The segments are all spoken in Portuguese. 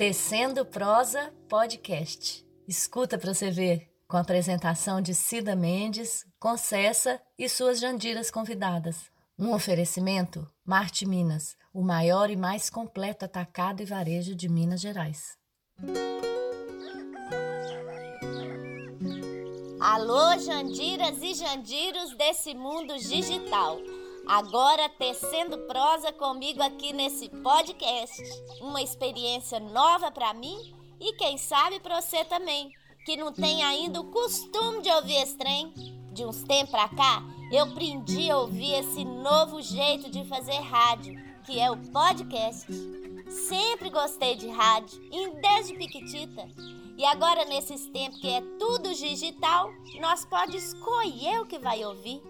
Tecendo Prosa Podcast. Escuta para você ver, com a apresentação de Cida Mendes, Concessa e suas jandiras convidadas. Um oferecimento Marte Minas, o maior e mais completo atacado e varejo de Minas Gerais. Alô, Jandiras e Jandiros desse mundo digital. Agora tecendo prosa comigo aqui nesse podcast. Uma experiência nova para mim e quem sabe para você também, que não tem ainda o costume de ouvir esse trem. De uns tempos pra cá, eu aprendi a ouvir esse novo jeito de fazer rádio, que é o podcast. Sempre gostei de rádio, desde piquitita. E agora, nesses tempos que é tudo digital, nós pode escolher o que vai ouvir.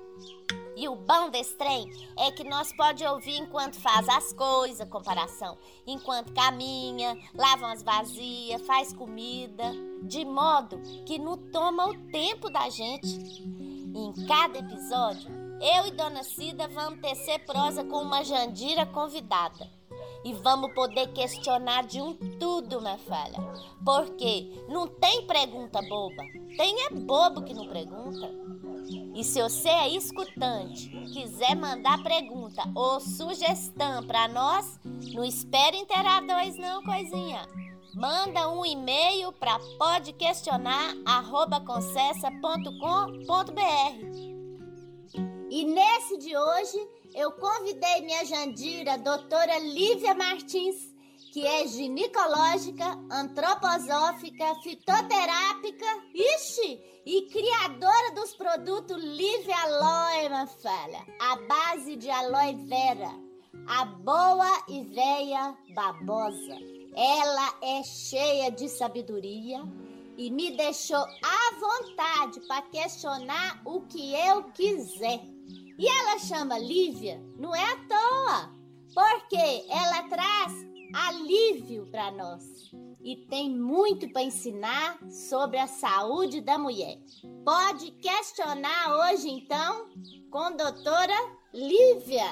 E o bom desse trem é que nós pode ouvir enquanto faz as coisas, comparação, enquanto caminha, lava umas vazias, faz comida, de modo que não toma o tempo da gente. em cada episódio, eu e Dona Cida vamos tecer prosa com uma Jandira convidada. E vamos poder questionar de um tudo, minha falha. Porque não tem pergunta boba. Tem é bobo que não pergunta. E se você é escutante, quiser mandar pergunta ou sugestão para nós, não espere interar dois não, coisinha. Manda um e-mail para podquestionar@concessa.com.br. E nesse de hoje, eu convidei minha Jandira, doutora Lívia Martins, que é ginecológica, antroposófica, fitoterápica, ixi, e criadora dos produtos Live Aloe, Mafalha, a base de aloe vera, a boa e veia babosa. Ela é cheia de sabedoria e me deixou à vontade para questionar o que eu quiser. E ela chama Lívia, não é à toa, porque ela traz alívio para nós e tem muito para ensinar sobre a saúde da mulher. Pode questionar hoje então com a doutora Lívia.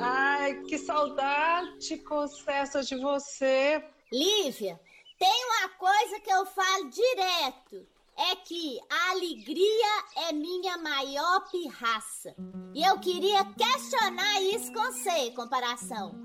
Ai, que saudade, Concessa, de você. Lívia, tem uma coisa que eu falo direto. É que a alegria é minha maior pirraça. E eu queria questionar isso com você, comparação.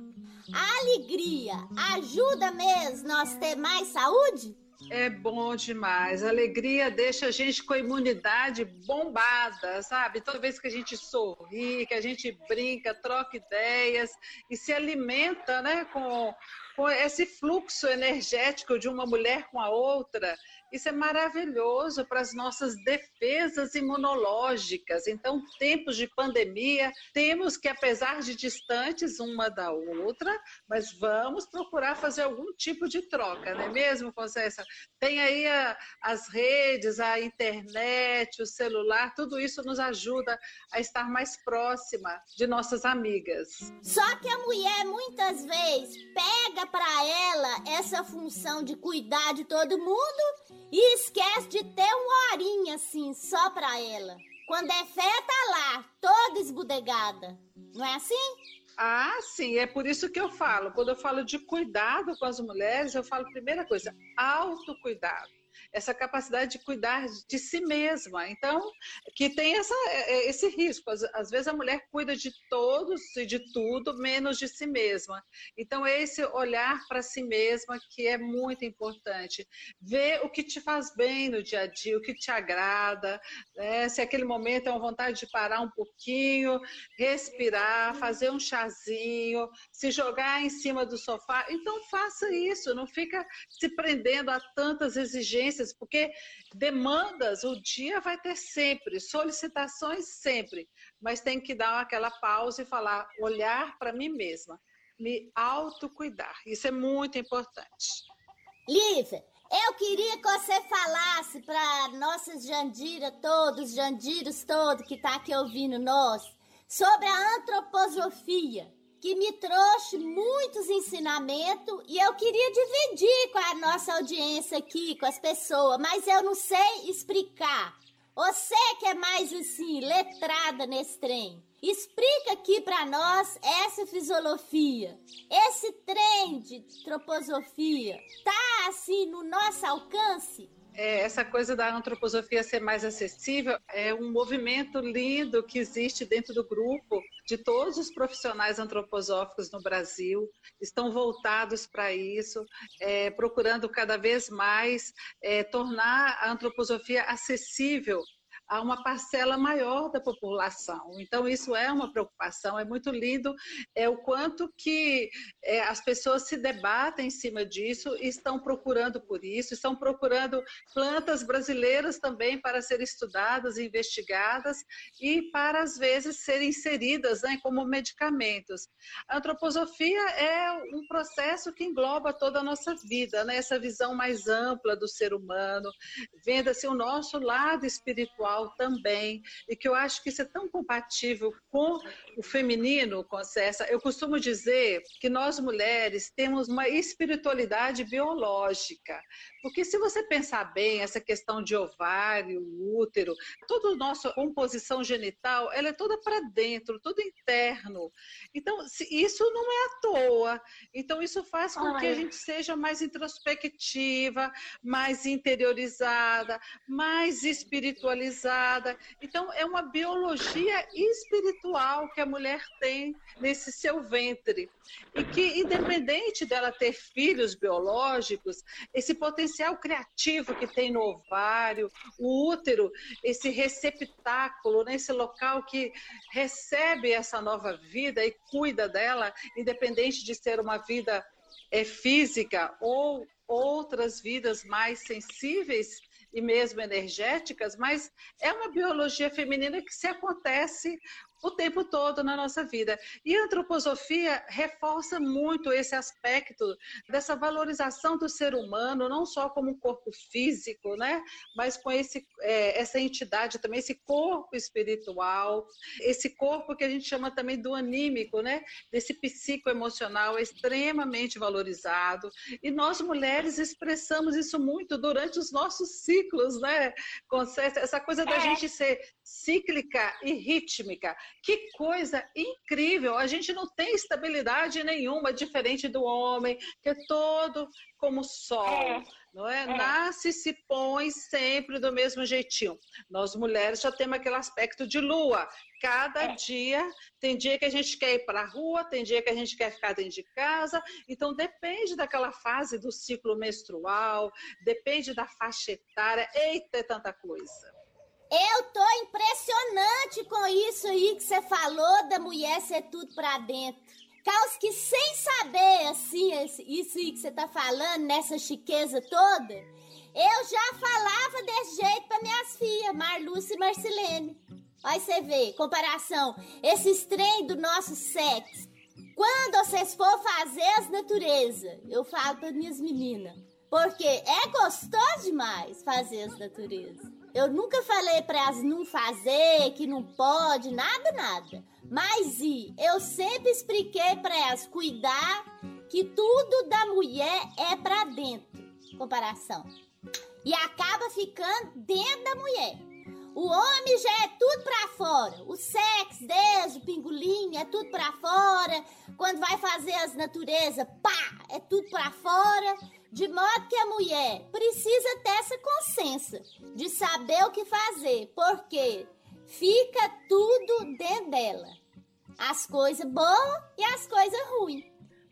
A alegria ajuda mesmo nós ter mais saúde? É bom demais. A alegria deixa a gente com a imunidade bombada, sabe? Toda vez que a gente sorri, que a gente brinca, troca ideias e se alimenta, né, com, com esse fluxo energético de uma mulher com a outra, isso é maravilhoso para as nossas defesas imunológicas. Então, tempos de pandemia, temos que, apesar de distantes uma da outra, mas vamos procurar fazer algum tipo de troca, não é mesmo, Conceição? Tem aí a, as redes, a internet, o celular, tudo isso nos ajuda a estar mais próxima de nossas amigas. Só que a mulher muitas vezes pega para ela essa função de cuidar de todo mundo e esquece de ter uma horinha assim, só pra ela. Quando é fé, tá lá, toda esbudegada. Não é assim? Ah, sim, é por isso que eu falo. Quando eu falo de cuidado com as mulheres, eu falo primeira coisa, autocuidado essa capacidade de cuidar de si mesma. Então, que tem essa, é, é, esse risco. Às, às, vezes a mulher cuida de todos e de tudo, menos de si mesma. Então, é esse olhar para si mesma que é muito importante. Ver o que te faz bem no dia a dia, o que te agrada, né? se aquele momento é uma vontade de parar um pouquinho, respirar, fazer um chazinho, se jogar em cima do sofá. Então, faça isso, não fica se prendendo a tantas exigências porque demandas o dia vai ter sempre, solicitações sempre, mas tem que dar aquela pausa e falar, olhar para mim mesma, me autocuidar. Isso é muito importante. Lívia, eu queria que você falasse para nossas Jandira todos, Jandiros todos que tá aqui ouvindo nós, sobre a antroposofia que me trouxe muitos ensinamentos e eu queria dividir com a nossa audiência aqui, com as pessoas, mas eu não sei explicar. Você que é mais assim, letrada nesse trem. Explica aqui para nós essa fisiologia, esse trem de troposofia, tá assim no nosso alcance? É, essa coisa da antroposofia ser mais acessível é um movimento lindo que existe dentro do grupo de todos os profissionais antroposóficos no Brasil, estão voltados para isso, é, procurando cada vez mais é, tornar a antroposofia acessível a uma parcela maior da população. Então, isso é uma preocupação, é muito lindo é o quanto que é, as pessoas se debatem em cima disso e estão procurando por isso, estão procurando plantas brasileiras também para serem estudadas, investigadas e para, às vezes, serem inseridas né, como medicamentos. A antroposofia é um processo que engloba toda a nossa vida, né, essa visão mais ampla do ser humano, vendo assim, o nosso lado espiritual também, e que eu acho que isso é tão compatível com o feminino, com essa. Eu costumo dizer que nós mulheres temos uma espiritualidade biológica, porque se você pensar bem, essa questão de ovário, útero, toda a nossa composição genital, ela é toda para dentro, tudo interno. Então, isso não é à toa. Então, isso faz com que a gente seja mais introspectiva, mais interiorizada, mais espiritualizada. Então, é uma biologia espiritual que a mulher tem nesse seu ventre. E que, independente dela ter filhos biológicos, esse potencial criativo que tem no ovário, o útero, esse receptáculo, né, esse local que recebe essa nova vida e cuida dela, independente de ser uma vida é, física ou outras vidas mais sensíveis e mesmo energéticas, mas é uma biologia feminina que se acontece o tempo todo na nossa vida. E a antroposofia reforça muito esse aspecto dessa valorização do ser humano, não só como um corpo físico, né? mas com esse, é, essa entidade também, esse corpo espiritual, esse corpo que a gente chama também do anímico, né? desse psicoemocional extremamente valorizado. E nós mulheres expressamos isso muito durante os nossos ciclos, né? Essa coisa da é. gente ser cíclica e rítmica. Que coisa incrível! A gente não tem estabilidade nenhuma, diferente do homem, que é todo como sol. É. Não é? é? Nasce e se põe sempre do mesmo jeitinho. Nós mulheres já temos aquele aspecto de lua. Cada é. dia, tem dia que a gente quer ir para a rua, tem dia que a gente quer ficar dentro de casa. Então, depende daquela fase do ciclo menstrual, depende da faixa etária. Eita, é tanta coisa. Eu tô impressionante com isso aí que você falou da mulher ser tudo pra dentro. Caos que sem saber, assim, isso aí que você tá falando, nessa chiqueza toda, eu já falava desse jeito pra minhas filhas, Marluce e Marcelene. Aí você vê, comparação, esses trem do nosso sexo. Quando vocês for fazer as naturezas, eu falo para minhas meninas, porque é gostoso demais fazer as naturezas. Eu nunca falei para elas não fazer, que não pode, nada, nada. Mas e eu sempre expliquei para elas cuidar que tudo da mulher é para dentro, comparação. E acaba ficando dentro da mulher. O homem já é tudo para fora. O sexo, desde o é tudo para fora. Quando vai fazer as naturezas, pá, é tudo para fora. De modo que a mulher precisa ter essa consciência de saber o que fazer, porque fica tudo dentro dela. As coisas boas e as coisas ruins.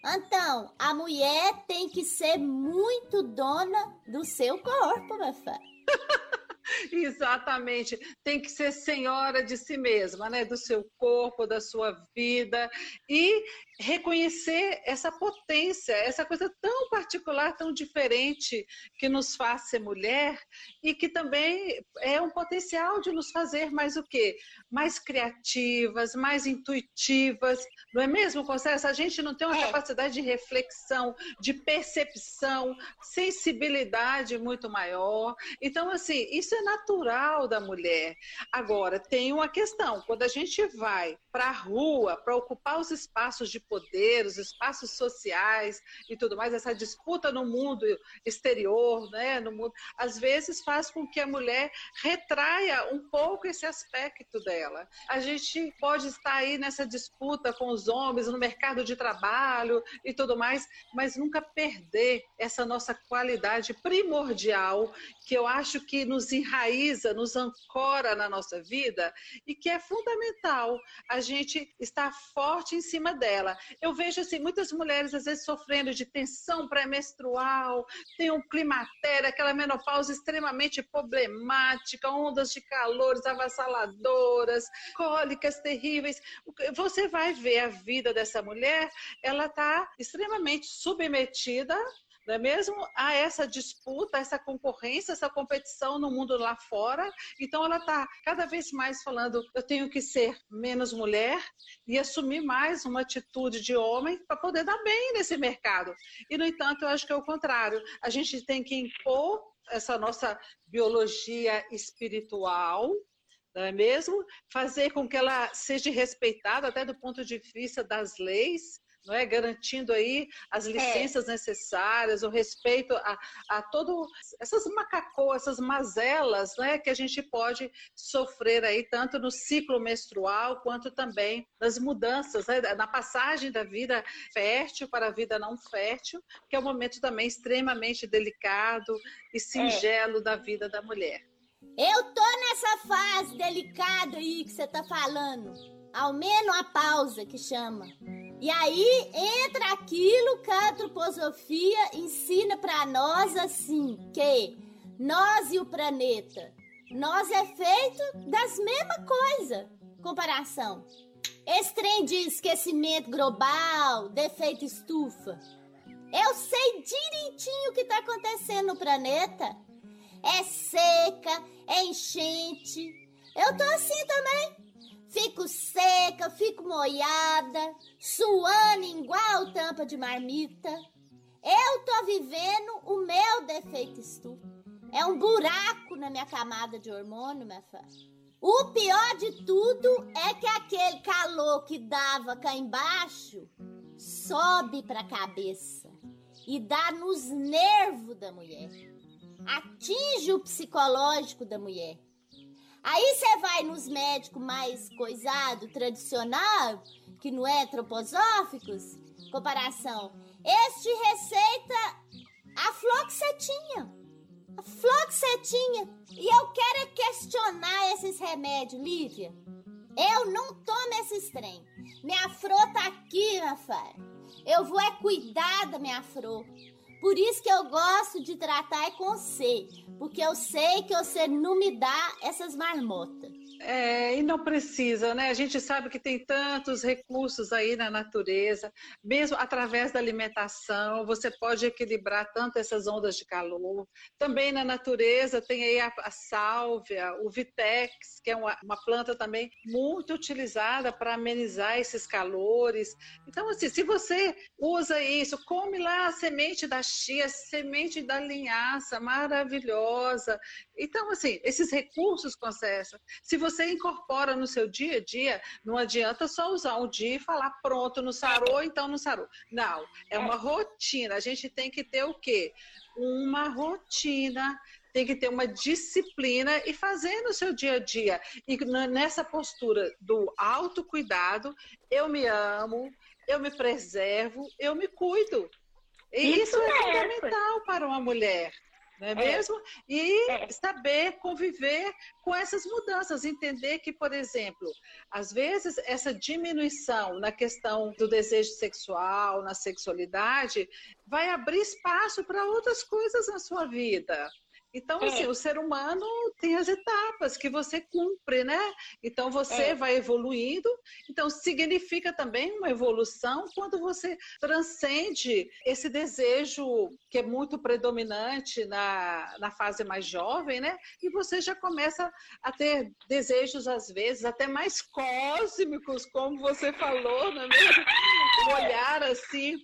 Então, a mulher tem que ser muito dona do seu corpo, meu filho. Exatamente. Tem que ser senhora de si mesma, né? Do seu corpo, da sua vida. E reconhecer essa potência, essa coisa tão particular, tão diferente que nos faz ser mulher e que também é um potencial de nos fazer mais o quê? Mais criativas, mais intuitivas, não é mesmo, Concessa? A gente não tem uma é. capacidade de reflexão, de percepção, sensibilidade muito maior. Então, assim, isso é natural da mulher. Agora, tem uma questão: quando a gente vai para a rua para ocupar os espaços de poder, os espaços sociais e tudo mais, essa disputa no mundo exterior, né, no mundo, às vezes faz com que a mulher retraia um pouco esse aspecto dela. A gente pode estar aí nessa disputa com os homens no mercado de trabalho e tudo mais, mas nunca perder essa nossa qualidade primordial que eu acho que nos enraiza, nos ancora na nossa vida e que é fundamental a gente estar forte em cima dela. Eu vejo assim muitas mulheres às vezes sofrendo de tensão pré-menstrual, tem um climatério, aquela menopausa extremamente problemática, ondas de calores avassaladoras, cólicas terríveis. Você vai ver a vida dessa mulher, ela está extremamente submetida não é mesmo? Há essa disputa, essa concorrência, essa competição no mundo lá fora. Então, ela está cada vez mais falando: eu tenho que ser menos mulher e assumir mais uma atitude de homem para poder dar bem nesse mercado. E, no entanto, eu acho que é o contrário. A gente tem que impor essa nossa biologia espiritual, não é mesmo? Fazer com que ela seja respeitada até do ponto de vista das leis, não é? garantindo aí as é. licenças é. necessárias, o respeito a, a todo essas macacoas, essas mazelas né? que a gente pode sofrer aí, tanto no ciclo menstrual quanto também nas mudanças, né? na passagem da vida fértil para a vida não fértil, que é um momento também extremamente delicado e singelo é. da vida da mulher. Eu tô nessa fase delicada aí que você tá falando. Ao menos a pausa que chama. E aí entra aquilo que a antroposofia ensina para nós assim, que nós e o planeta, nós é feito das mesmas coisas. Comparação. Esse trem de esquecimento global, defeito estufa. Eu sei direitinho o que está acontecendo no planeta. É seca, é enchente. Eu tô assim também. Fico seca, fico molhada, suando igual tampa de marmita. Eu tô vivendo o meu defeito estufa. É um buraco na minha camada de hormônio, minha fã. O pior de tudo é que aquele calor que dava cá embaixo sobe pra cabeça e dá nos nervos da mulher. Atinge o psicológico da mulher. Aí você vai nos médicos mais coisado, tradicional, que não é troposóficos, comparação. Este receita a fluoxetina. A fluoxetina. E eu quero questionar esses remédios, Lívia. Eu não tomo esses trem. Minha flor tá aqui, minha. Eu vou é cuidar da minha flor. Por isso que eu gosto de tratar é com C, porque eu sei que você não me dá essas marmotas. É, e não precisa, né? A gente sabe que tem tantos recursos aí na natureza, mesmo através da alimentação, você pode equilibrar tanto essas ondas de calor. Também na natureza tem aí a, a sálvia, o vitex, que é uma, uma planta também muito utilizada para amenizar esses calores. Então, assim, se você usa isso, come lá a semente da chia, semente da linhaça, maravilhosa. Então, assim, esses recursos, Concessa, se você incorpora no seu dia a dia, não adianta só usar um dia e falar pronto, não sarou, então não sarou. Não, é uma rotina. A gente tem que ter o quê? Uma rotina tem que ter uma disciplina e fazer no seu dia a dia. E nessa postura do autocuidado, eu me amo, eu me preservo, eu me cuido. E isso, isso é, é fundamental para uma mulher não é, é, mesmo? E é. saber conviver com essas mudanças, entender que, por exemplo, às vezes essa diminuição na questão do desejo sexual, na sexualidade, vai abrir espaço para outras coisas na sua vida. Então, assim, é. o ser humano tem as etapas que você cumpre, né? Então, você é. vai evoluindo. Então, significa também uma evolução quando você transcende esse desejo que é muito predominante na, na fase mais jovem, né? E você já começa a ter desejos, às vezes, até mais cósmicos, como você falou, não é mesmo? Um olhar assim.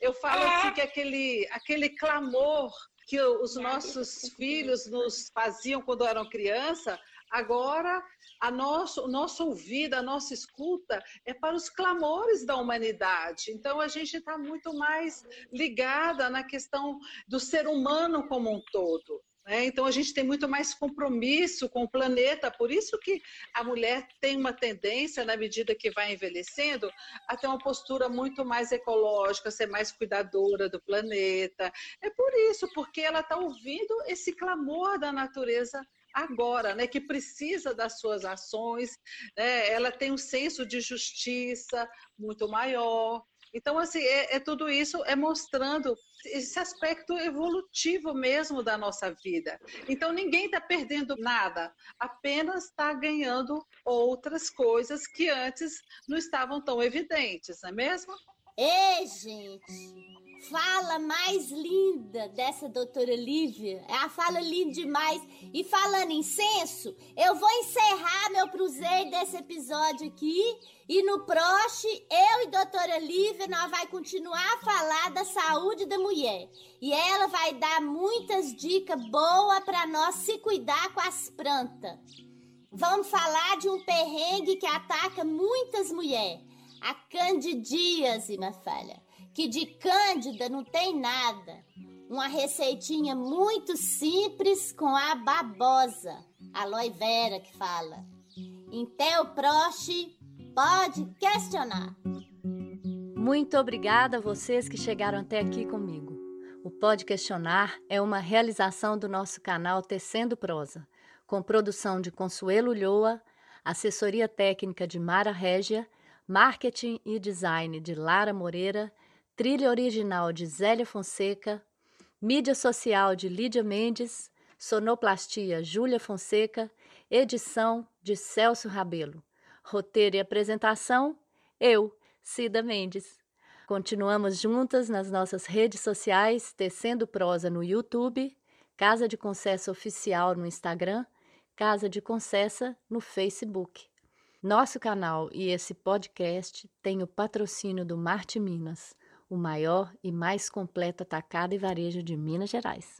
Eu falo assim que aquele, aquele clamor que os nossos filhos nos faziam quando eram criança, agora a nosso, o nosso ouvido, a nossa escuta é para os clamores da humanidade. Então a gente está muito mais ligada na questão do ser humano como um todo. Né? Então a gente tem muito mais compromisso com o planeta, por isso que a mulher tem uma tendência, na medida que vai envelhecendo, a ter uma postura muito mais ecológica, ser mais cuidadora do planeta. É por isso, porque ela está ouvindo esse clamor da natureza agora, né, que precisa das suas ações, né, ela tem um senso de justiça muito maior. Então, assim, é, é tudo isso é mostrando esse aspecto evolutivo mesmo da nossa vida. Então, ninguém está perdendo nada, apenas está ganhando outras coisas que antes não estavam tão evidentes, não é mesmo? Ei, gente! fala mais linda dessa doutora Lívia. É a fala linda demais. E falando em senso, eu vou encerrar meu cruzeiro desse episódio aqui. E no próximo, eu doutora Lívia, nós vai continuar a falar da saúde da mulher. E ela vai dar muitas dicas boas para nós se cuidar com as plantas. Vamos falar de um perrengue que ataca muitas mulheres. A candidíase, minha falha que de cândida não tem nada. Uma receitinha muito simples com a babosa, aloe vera que fala. Então, Proche, pode questionar. Muito obrigada a vocês que chegaram até aqui comigo. O Pode Questionar é uma realização do nosso canal Tecendo Prosa, com produção de Consuelo Ulloa, assessoria técnica de Mara Régia, marketing e design de Lara Moreira trilha original de Zélia Fonseca, mídia social de Lídia Mendes, sonoplastia Júlia Fonseca, edição de Celso Rabelo, roteiro e apresentação eu, Cida Mendes. Continuamos juntas nas nossas redes sociais, Tecendo Prosa no YouTube, Casa de Concessa Oficial no Instagram, Casa de Concessa no Facebook. Nosso canal e esse podcast têm o patrocínio do Marte Minas o maior e mais completo atacado e varejo de Minas Gerais.